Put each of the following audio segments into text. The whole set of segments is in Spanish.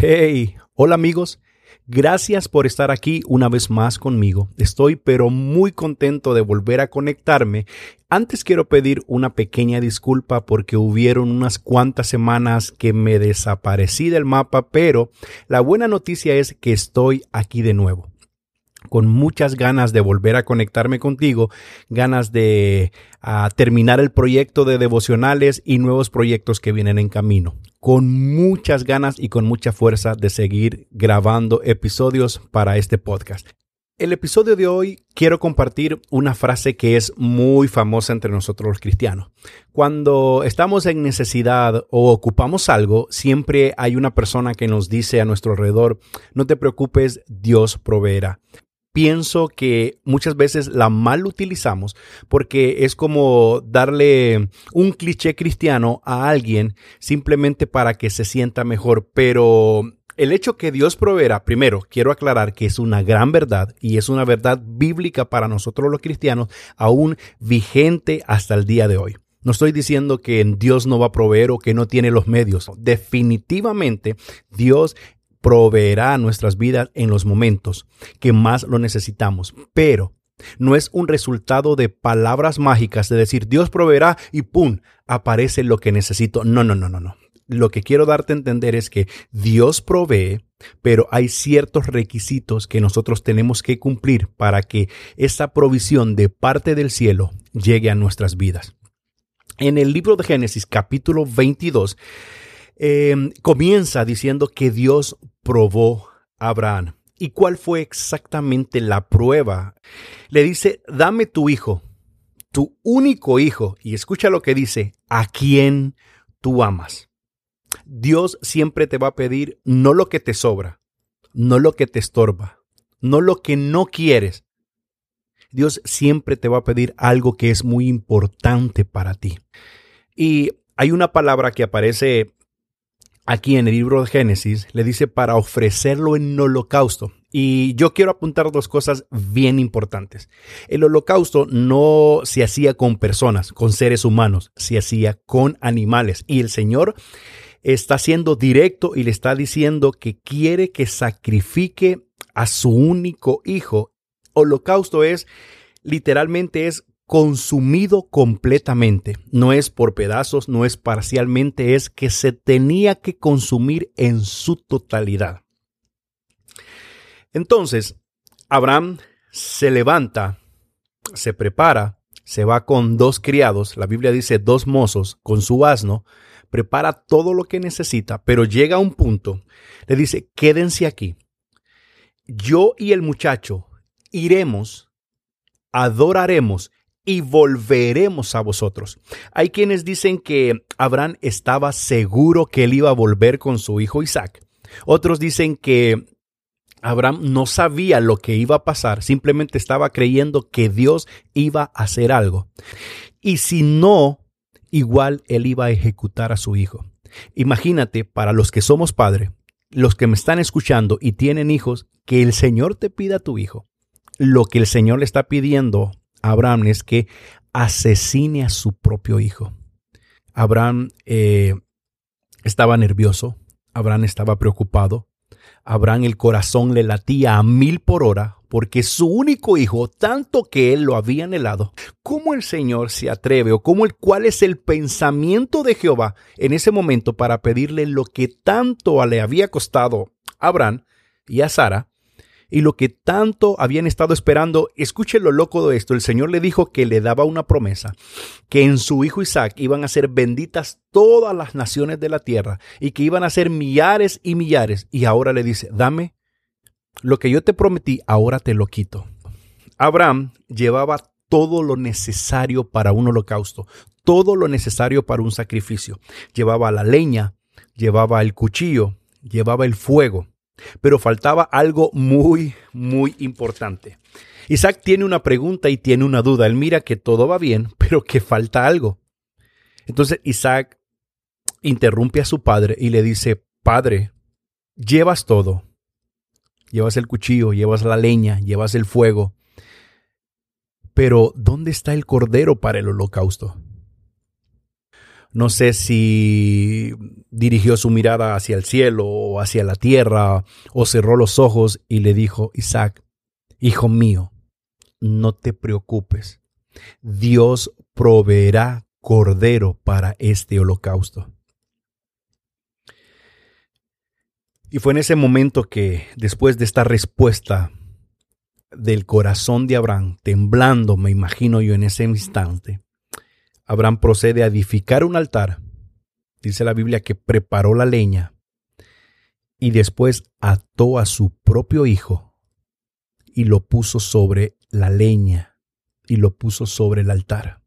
Hey, hola amigos. Gracias por estar aquí una vez más conmigo. Estoy pero muy contento de volver a conectarme. Antes quiero pedir una pequeña disculpa porque hubieron unas cuantas semanas que me desaparecí del mapa, pero la buena noticia es que estoy aquí de nuevo con muchas ganas de volver a conectarme contigo, ganas de ah, terminar el proyecto de devocionales y nuevos proyectos que vienen en camino. Con muchas ganas y con mucha fuerza de seguir grabando episodios para este podcast. El episodio de hoy quiero compartir una frase que es muy famosa entre nosotros los cristianos. Cuando estamos en necesidad o ocupamos algo, siempre hay una persona que nos dice a nuestro alrededor, no te preocupes, Dios proveerá pienso que muchas veces la mal utilizamos porque es como darle un cliché cristiano a alguien simplemente para que se sienta mejor, pero el hecho que Dios proveerá, primero, quiero aclarar que es una gran verdad y es una verdad bíblica para nosotros los cristianos, aún vigente hasta el día de hoy. No estoy diciendo que Dios no va a proveer o que no tiene los medios. Definitivamente Dios proveerá nuestras vidas en los momentos que más lo necesitamos. Pero no es un resultado de palabras mágicas de decir Dios proveerá y ¡pum! aparece lo que necesito. No, no, no, no, no. Lo que quiero darte a entender es que Dios provee, pero hay ciertos requisitos que nosotros tenemos que cumplir para que esa provisión de parte del cielo llegue a nuestras vidas. En el libro de Génesis capítulo 22 Em, comienza diciendo que Dios probó a Abraham. ¿Y cuál fue exactamente la prueba? Le dice, dame tu hijo, tu único hijo, y escucha lo que dice, a quien tú amas. Dios siempre te va a pedir no lo que te sobra, no lo que te estorba, no lo que no quieres. Dios siempre te va a pedir algo que es muy importante para ti. Y hay una palabra que aparece aquí en el libro de Génesis, le dice para ofrecerlo en holocausto. Y yo quiero apuntar dos cosas bien importantes. El holocausto no se hacía con personas, con seres humanos, se hacía con animales. Y el Señor está siendo directo y le está diciendo que quiere que sacrifique a su único hijo. Holocausto es, literalmente es consumido completamente. No es por pedazos, no es parcialmente, es que se tenía que consumir en su totalidad. Entonces, Abraham se levanta, se prepara, se va con dos criados, la Biblia dice dos mozos, con su asno, prepara todo lo que necesita, pero llega a un punto, le dice, quédense aquí. Yo y el muchacho iremos, adoraremos y volveremos a vosotros. Hay quienes dicen que Abraham estaba seguro que él iba a volver con su hijo Isaac. Otros dicen que Abraham no sabía lo que iba a pasar, simplemente estaba creyendo que Dios iba a hacer algo. Y si no, igual él iba a ejecutar a su hijo. Imagínate, para los que somos padres, los que me están escuchando y tienen hijos, que el Señor te pida a tu hijo. Lo que el Señor le está pidiendo Abraham es que asesine a su propio hijo. Abraham eh, estaba nervioso, Abraham estaba preocupado, Abraham el corazón le latía a mil por hora porque su único hijo, tanto que él lo había anhelado, ¿cómo el Señor se atreve o cómo el, cuál es el pensamiento de Jehová en ese momento para pedirle lo que tanto le había costado a Abraham y a Sara? Y lo que tanto habían estado esperando. Escuche lo loco de esto. El Señor le dijo que le daba una promesa, que en su hijo Isaac iban a ser benditas todas las naciones de la tierra y que iban a ser millares y millares. Y ahora le dice, dame lo que yo te prometí, ahora te lo quito. Abraham llevaba todo lo necesario para un holocausto, todo lo necesario para un sacrificio. Llevaba la leña, llevaba el cuchillo, llevaba el fuego. Pero faltaba algo muy, muy importante. Isaac tiene una pregunta y tiene una duda. Él mira que todo va bien, pero que falta algo. Entonces Isaac interrumpe a su padre y le dice, Padre, llevas todo. Llevas el cuchillo, llevas la leña, llevas el fuego. Pero ¿dónde está el cordero para el holocausto? No sé si dirigió su mirada hacia el cielo o hacia la tierra o cerró los ojos y le dijo, Isaac, hijo mío, no te preocupes. Dios proveerá cordero para este holocausto. Y fue en ese momento que, después de esta respuesta del corazón de Abraham, temblando, me imagino yo en ese instante, Abraham procede a edificar un altar. Dice la Biblia que preparó la leña y después ató a su propio hijo y lo puso sobre la leña y lo puso sobre el altar.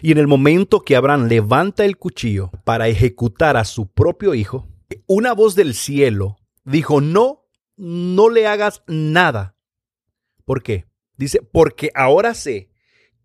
Y en el momento que Abraham levanta el cuchillo para ejecutar a su propio hijo, una voz del cielo dijo, no, no le hagas nada. ¿Por qué? Dice, porque ahora sé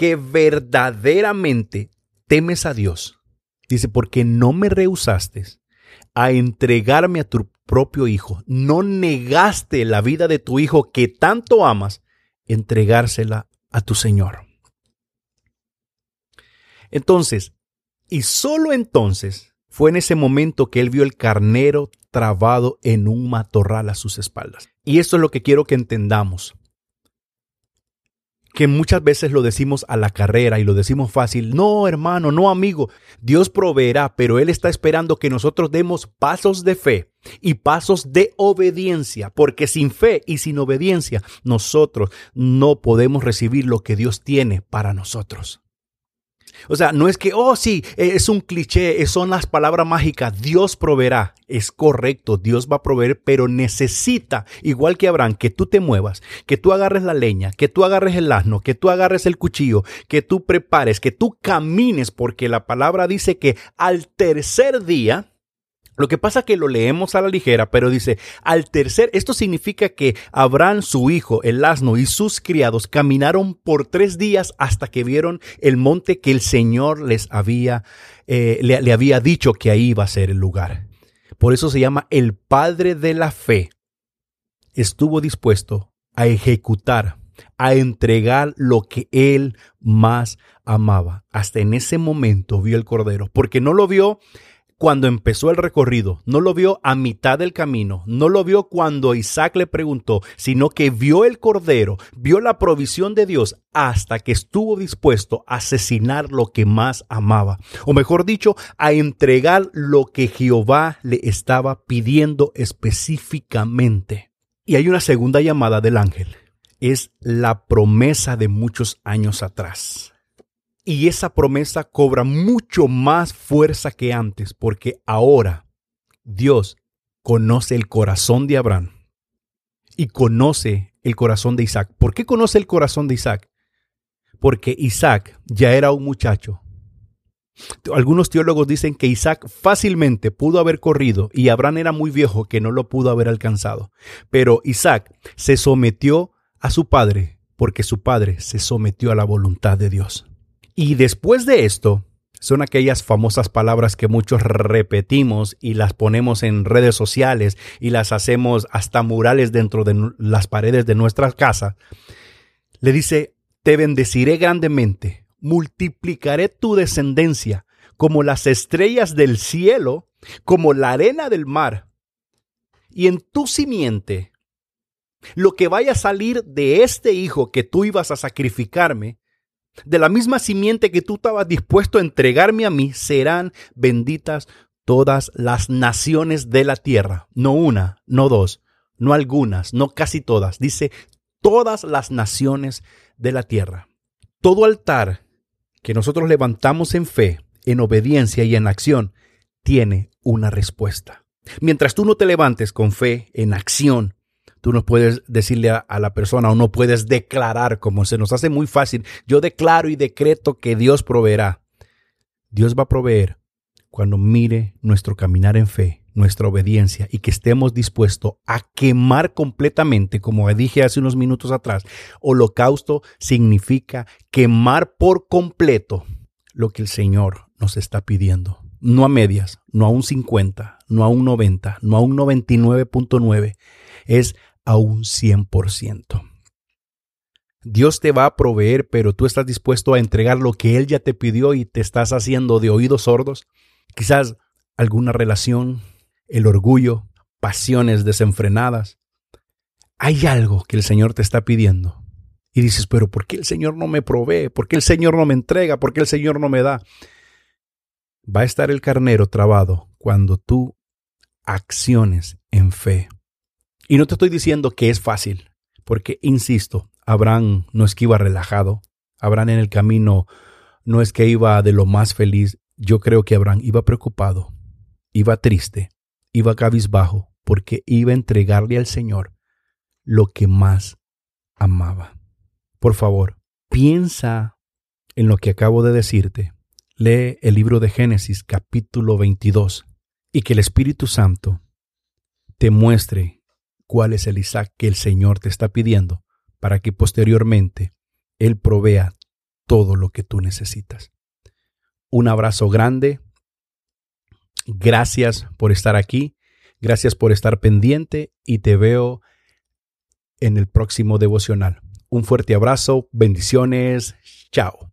que verdaderamente temes a Dios. Dice, porque no me rehusaste a entregarme a tu propio hijo. No negaste la vida de tu hijo que tanto amas, entregársela a tu Señor. Entonces, y solo entonces, fue en ese momento que él vio el carnero trabado en un matorral a sus espaldas. Y esto es lo que quiero que entendamos. Que muchas veces lo decimos a la carrera y lo decimos fácil. No, hermano, no, amigo. Dios proveerá, pero Él está esperando que nosotros demos pasos de fe y pasos de obediencia, porque sin fe y sin obediencia nosotros no podemos recibir lo que Dios tiene para nosotros. O sea, no es que, oh sí, e, es un cliché, son las palabras mágicas, Dios proveerá. Es correcto, Dios va a proveer, pero necesita, igual que Abraham, que tú te muevas, que tú agarres la leña, que tú agarres el asno, que tú agarres el cuchillo, que tú prepares, que tú camines, porque la palabra dice que al tercer día, lo que pasa es que lo leemos a la ligera, pero dice, al tercer, esto significa que Abraham, su hijo, el asno y sus criados caminaron por tres días hasta que vieron el monte que el Señor les había, eh, le, había dicho que ahí iba a ser el lugar. Por eso se llama el Padre de la Fe. Estuvo dispuesto a ejecutar, a entregar lo que él más amaba. Hasta en ese momento vio el Cordero, porque no lo vio cuando empezó el recorrido, no lo vio a mitad del camino, no lo vio cuando Isaac le preguntó, sino que vio el cordero, vio la provisión de Dios hasta que estuvo dispuesto a asesinar lo que más amaba, o mejor dicho, a entregar lo que Jehová le estaba pidiendo específicamente. Y hay una segunda llamada del ángel, es la promesa de muchos años atrás. Y esa promesa cobra mucho más fuerza que antes, porque ahora Dios conoce el corazón de Abraham y conoce el corazón de Isaac. ¿Por qué conoce el corazón de Isaac? Porque Isaac ya era un muchacho. Algunos teólogos dicen que Isaac fácilmente pudo haber corrido y Abraham era muy viejo que no lo pudo haber alcanzado. Pero Isaac se sometió a su padre porque su padre se sometió a la voluntad de Dios. Y después de esto, son aquellas famosas palabras que muchos repetimos y las ponemos en redes sociales y las hacemos hasta murales dentro de las paredes de nuestra casa. Le dice, te bendeciré grandemente, multiplicaré tu descendencia como las estrellas del cielo, como la arena del mar. Y en tu simiente, lo que vaya a salir de este hijo que tú ibas a sacrificarme, de la misma simiente que tú estabas dispuesto a entregarme a mí, serán benditas todas las naciones de la tierra. No una, no dos, no algunas, no casi todas. Dice todas las naciones de la tierra. Todo altar que nosotros levantamos en fe, en obediencia y en acción, tiene una respuesta. Mientras tú no te levantes con fe, en acción, tú no puedes decirle a, la persona o no puedes declarar como se nos hace muy fácil. Yo declaro y decreto que Dios proveerá. Dios va a proveer cuando mire nuestro caminar en fe, nuestra obediencia y que estemos dispuestos a quemar completamente, como dije hace unos minutos atrás, holocausto significa quemar por completo lo que el Señor nos está pidiendo. No a medias, no a un 50, no a un 90, no a un 99.9. Es a un 100%. Dios te va a proveer, pero tú estás dispuesto a entregar lo que Él ya te pidió y te estás haciendo de oídos sordos. Quizás alguna relación, el orgullo, pasiones desenfrenadas. Hay algo que el Señor te está pidiendo. Y dices, pero ¿por qué el Señor no me provee? ¿Por qué el Señor no me entrega? ¿Por qué el Señor no me da? Va a estar el carnero trabado cuando tú acciones en fe. Y no te estoy diciendo que es fácil, porque, insisto, Abraham no es que iba relajado, Abraham en el camino no es que iba de lo más feliz, yo creo que Abraham iba preocupado, iba triste, iba cabizbajo, porque iba a entregarle al Señor lo que más amaba. Por favor, piensa en lo que acabo de decirte. Lee el libro de Génesis capítulo 22 y que el Espíritu Santo te muestre cuál es el Isaac que el Señor te está pidiendo para que posteriormente Él provea todo lo que tú necesitas. Un abrazo grande. Gracias por estar aquí. Gracias por estar pendiente y te veo en el próximo devocional. Un fuerte abrazo, bendiciones, chao.